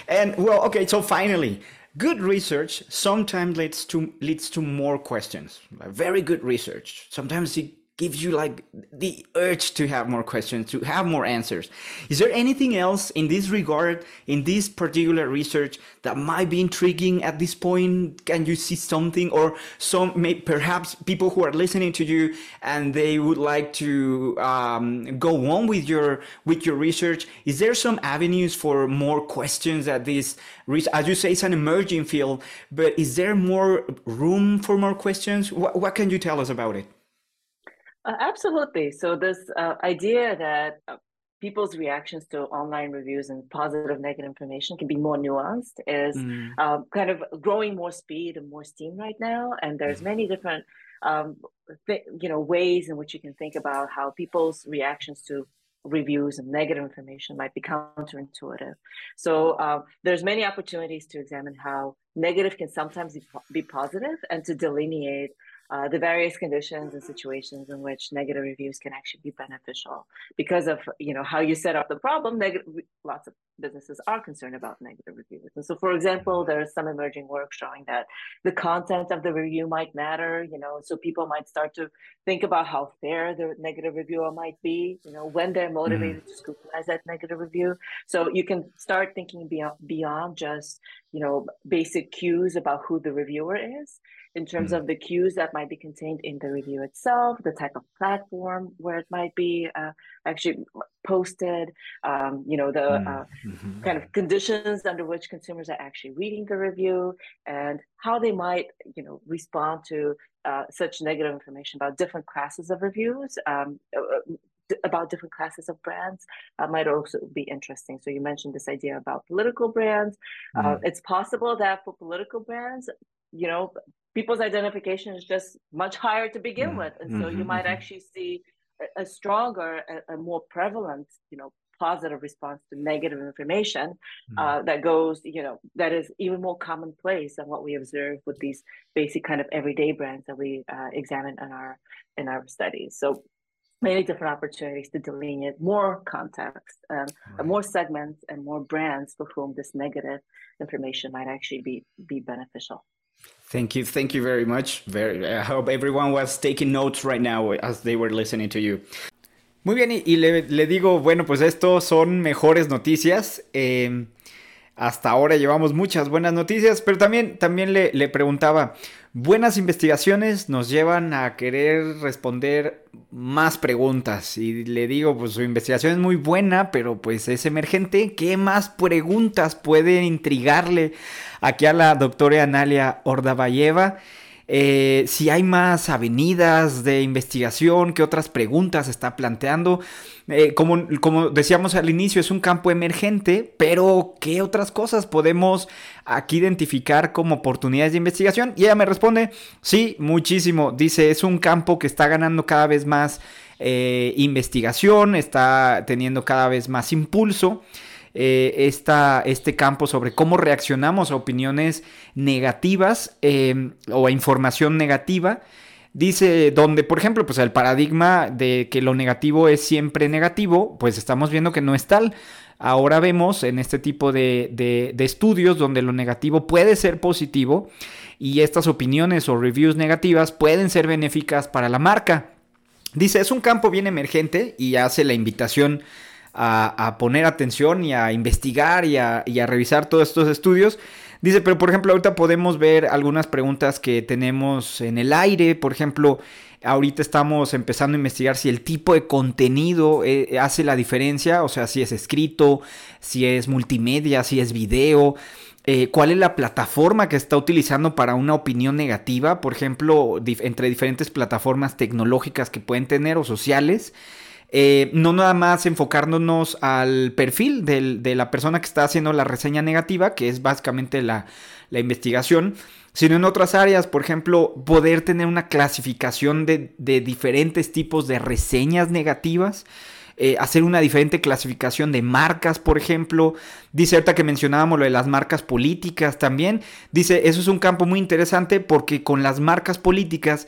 S1: And well, okay, so finally, good research sometimes leads to leads to more questions. Very good research. Sometimes it gives you like the urge to have more questions, to have more answers. Is there anything else in this regard, in this particular research that might be intriguing at this point? Can you see something or some, may, perhaps people who are listening to you and they would like to um, go on with your, with your research? Is there some avenues for more questions at this, as you say, it's an emerging field, but is there more room for more questions? What, what can you tell us about it?
S2: Uh, absolutely. So this uh, idea that uh, people's reactions to online reviews and positive negative information can be more nuanced is mm. Um, kind of growing more speed and more steam right now and there's mm. many different um, th- you know ways in which you can think about how people's reactions to reviews and negative information might be counterintuitive so uh, there's many opportunities to examine how negative can sometimes be positive and to delineate uh, the various conditions and situations in which negative reviews can actually be beneficial because of you know how you set up the problem negative lots of businesses are concerned about negative reviews. And so for example there's some emerging work showing that the content of the review might matter you know so people might start to think about how fair the negative reviewer might be you know when they're motivated mm. to scrutinize that negative review. So you can start thinking beyond beyond just you know basic cues about who the reviewer is in terms mm-hmm. of the cues that might be contained in the review itself, the type of platform where it might be uh, actually posted, um, you know, the mm, uh, mm-hmm. kind of conditions under which consumers are actually reading the review, and how they might, you know, respond to uh, such negative information about different classes of reviews. Um, uh, uh, about different classes of brands uh, might also be interesting. So you mentioned this idea about political brands. Mm. Uh, it's possible that for political brands, you know, people's identification is just much higher to begin mm-hmm. with and so mm-hmm. you might mm-hmm. actually see a, a stronger a, a, more prevalent you know positive response to negative information mm-hmm. uh, that goes you know that is even more commonplace than what we observe with these basic kind of everyday brands that we uh, examine in our in our studies so many different opportunities to delineate more context, um, right. more segments, and more brands for whom this negative information might actually be be beneficial.
S1: Thank you, thank you very much. Very, I hope everyone was taking notes right now as they were listening to you. Muy bien, y, y le, le, digo, bueno, pues esto son mejores noticias. Eh, hasta ahora llevamos muchas buenas noticias, pero también, también le, le, preguntaba, buenas investigaciones nos llevan a querer responder más preguntas. Y le digo, pues su investigación es muy buena, pero pues es emergente. ¿Qué más preguntas puede intrigarle aquí a la doctora Analia Ordabayeva? Eh, si hay más avenidas de investigación, qué otras preguntas está planteando. Eh, como, como decíamos al inicio, es un campo emergente, pero ¿qué otras cosas podemos aquí identificar como oportunidades de investigación? Y ella me responde, sí, muchísimo. Dice, es un campo que está ganando cada vez más eh, investigación, está teniendo cada vez más impulso. Eh, este campo sobre cómo reaccionamos a opiniones negativas em, o a información negativa. Dice, donde, por ejemplo, pues el paradigma de que lo negativo es siempre negativo, pues estamos viendo que no es tal. Ahora vemos en este tipo de, de estudios donde lo negativo puede ser positivo y estas opiniones o reviews negativas pueden ser benéficas para la marca. Dice, es un campo bien emergente y hace la invitación a, poner atención y a investigar y a, revisar todos estos estudios. Dice, pero por ejemplo, ahorita podemos ver algunas preguntas que tenemos en el aire. Por ejemplo, ahorita estamos empezando a investigar si el tipo de contenido eh, hace la diferencia, o sea, si es escrito, si es multimedia, si es video. Eh, cuál es la plataforma que está utilizando para una opinión negativa, por ejemplo, entre diferentes plataformas tecnológicas que pueden tener o sociales. Eh, no nada más enfocándonos al perfil de la persona que está haciendo la reseña negativa, que es básicamente la, investigación, sino en otras áreas, por ejemplo, poder tener una clasificación de, diferentes tipos de reseñas negativas. Eh, hacer una diferente clasificación de marcas, por ejemplo. Dice ahorita que mencionábamos lo de las marcas políticas también. Dice, eso es un campo muy interesante porque con las marcas políticas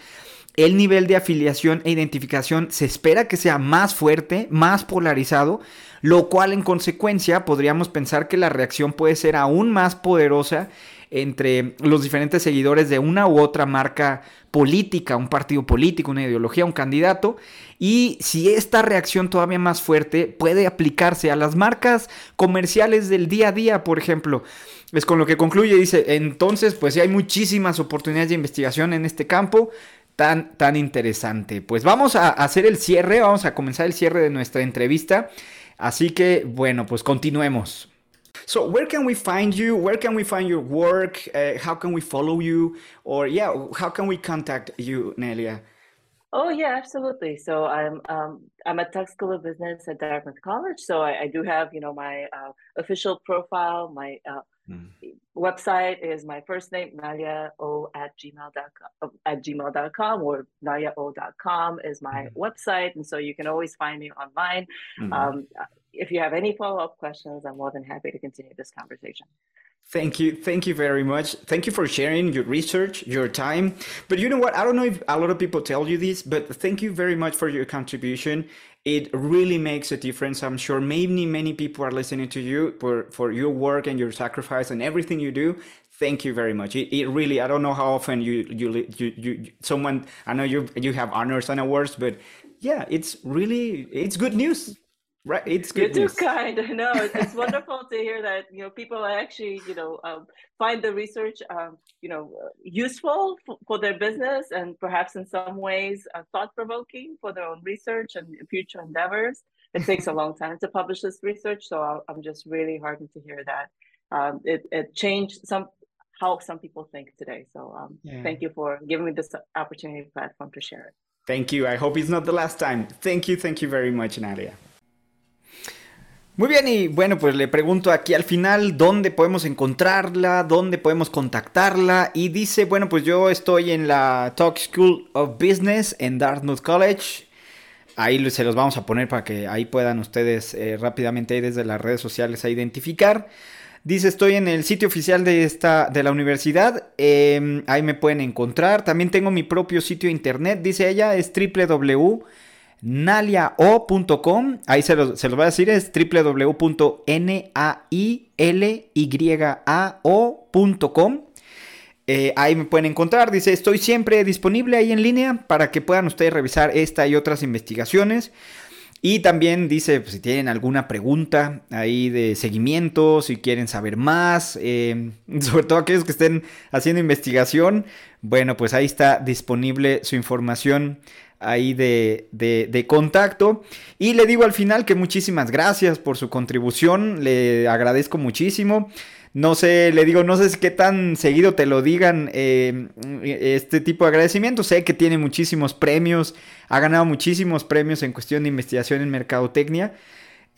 S1: el nivel de afiliación e identificación se espera que sea más fuerte, más polarizado, lo cual en consecuencia podríamos pensar que la reacción puede ser aún más poderosa entre los diferentes seguidores de una u otra marca política, un partido político, una ideología, un candidato. Y si esta reacción todavía más fuerte puede aplicarse a las marcas comerciales del día a día, por ejemplo. Es con lo que concluye, dice, entonces pues hay muchísimas oportunidades de investigación en este campo tan, tan interesante. Pues vamos a hacer el cierre, vamos a comenzar el cierre de nuestra entrevista. Así que, bueno, pues continuemos. So, where can we find you? Where can we find your work? Uh, how can we follow you? Or, yeah, how can we contact you, Nelia?
S2: Oh yeah, absolutely. So I'm um, I'm at Tech School of Business at Dartmouth College. So I, I do have you know my uh, official profile, my uh, Mm. Website is my first name, Nalia O at gmail.com at gmail.com or naliao.com is my mm. website. And so you can always find me online. Mm. Um, if you have any follow-up questions, I'm more than happy to continue this conversation.
S1: Thank you. Thank you very much. Thank you for sharing your research, your time. But you know what? I don't know if a lot of people tell you this, but thank you very much for your contribution it really makes a difference. I'm sure many, many people are listening to you for, for your work and your sacrifice and everything you do. Thank you very much. It, it really, I don't know how often you, you, you, you, someone, I know you, you have honors and awards, but yeah, it's really, it's good news. Right, it's good.
S2: You're too kind. No, it's, it's wonderful to hear that you know people actually you know um, find the research um, you know useful for, for, their business and perhaps in some ways uh, thought provoking for their own research and future endeavors. It takes a long time to publish this research, so i am just really heartened to hear that um, it, it changed some how some people think today. So um, yeah. thank you for giving me this opportunity platform to share it.
S1: Thank you. I hope it's not the last time. Thank you. Thank you very much, Nadia. Muy bien, y bueno, pues le pregunto aquí al final dónde podemos encontrarla, dónde podemos contactarla. Y dice, bueno, pues yo estoy en la Talk School of Business en Dartmouth College. Ahí se los vamos a poner para que ahí puedan ustedes eh, rápidamente desde las redes sociales a identificar. Dice, estoy en el sitio oficial de, esta, de la universidad. Em, ahí me pueden encontrar. También tengo mi propio sitio internet. Dice ella, es www naliao.com. Ahí se los, voy a decir, es www.nailyao.com. Eh, ahí me pueden encontrar. Dice, estoy siempre disponible ahí en línea para que puedan ustedes revisar esta y otras investigaciones. Y también dice, pues, si tienen alguna pregunta ahí de seguimiento, si quieren saber más, eh, sobre todo aquellos que estén haciendo investigación, bueno, pues ahí está disponible su información ahí de, de, contacto. Y le digo al final que muchísimas gracias por su contribución, le agradezco muchísimo. No sé, le digo, no sé qué tan seguido te lo digan eh, este tipo de agradecimiento. Sé que tiene muchísimos premios, ha ganado muchísimos premios en cuestión de investigación en mercadotecnia.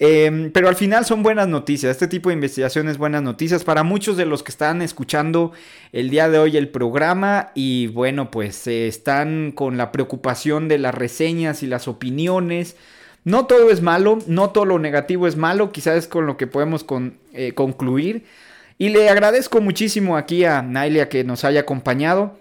S1: Eh, pero al final son buenas noticias. Este tipo de investigación es buenas noticias para muchos de los que están escuchando el día de hoy el programa. Y bueno, pues eh, están con la preocupación de las reseñas y las opiniones. No todo es malo, no todo lo negativo es malo. Quizás es con lo que podemos con, eh, concluir. Y le agradezco muchísimo aquí a Nailia que nos haya acompañado.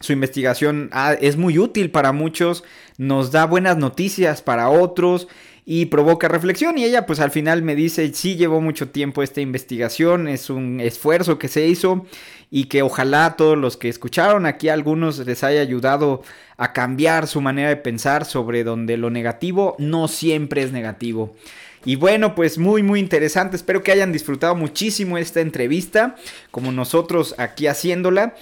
S1: Su investigación ah, es muy útil para muchos, nos da buenas noticias para otros y provoca reflexión. Y ella pues al final me dice, sí llevó mucho tiempo esta investigación, es un esfuerzo que se hizo y que ojalá todos los que escucharon aquí algunos les haya ayudado a cambiar su manera de pensar sobre donde lo negativo no siempre es negativo. Y bueno, pues muy, muy interesante. Espero que hayan disfrutado muchísimo esta entrevista, como nosotros aquí haciéndola.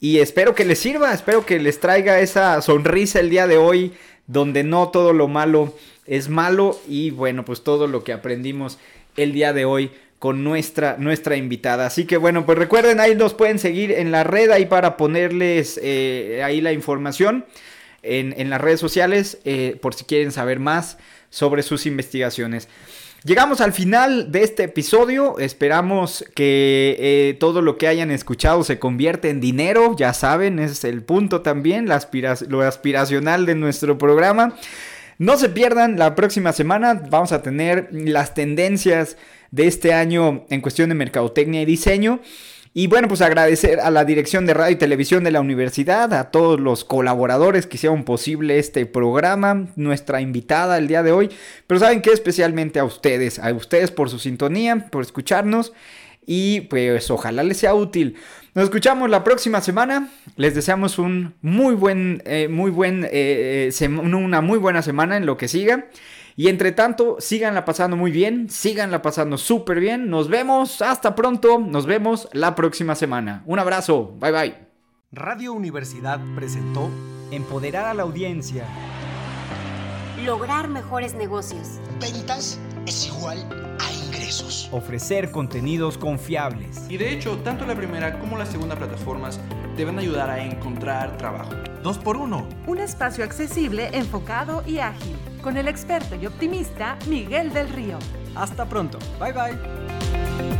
S1: Y espero que les sirva, espero que les traiga esa sonrisa el día de hoy, donde no todo lo malo es malo. Y bueno, pues todo lo que aprendimos el día de hoy con nuestra, nuestra invitada. Así que bueno, pues recuerden, ahí nos pueden seguir en la red, ahí para ponerles eh, ahí la información en, en las redes sociales, eh, por si quieren saber más sobre sus investigaciones. Llegamos al final de este episodio. Esperamos que eh, todo lo que hayan escuchado se convierta en dinero. Ya saben, es el punto también, lo aspiracional de nuestro programa. No se pierdan, la próxima semana vamos a tener las tendencias de este año en cuestión de mercadotecnia y diseño. Y bueno, pues agradecer a la dirección de radio y televisión de la universidad, a todos los colaboradores que hicieron posible este programa, nuestra invitada el día de hoy, pero saben que especialmente a ustedes, a ustedes por su sintonía, por escucharnos y pues ojalá les sea útil. Nos escuchamos la próxima semana. Les deseamos un muy buen, eh, muy buen, eh, eh una muy buena semana en lo que siga. Y entre tanto, síganla pasando muy bien, síganla pasando súper bien. Nos vemos, hasta pronto, nos vemos la próxima semana. Un abrazo, bye bye.
S7: Radio Universidad presentó
S4: Empoderar a la audiencia.
S6: Lograr mejores negocios.
S8: Ventas es igual a ingresos.
S4: Ofrecer contenidos confiables.
S9: Y de hecho, tanto la primera como la segunda plataformas te van a ayudar a encontrar trabajo.
S7: Dos por uno.
S3: Un espacio accesible, enfocado y ágil. Con el experto y optimista Miguel del Río.
S4: Hasta pronto. Bye bye.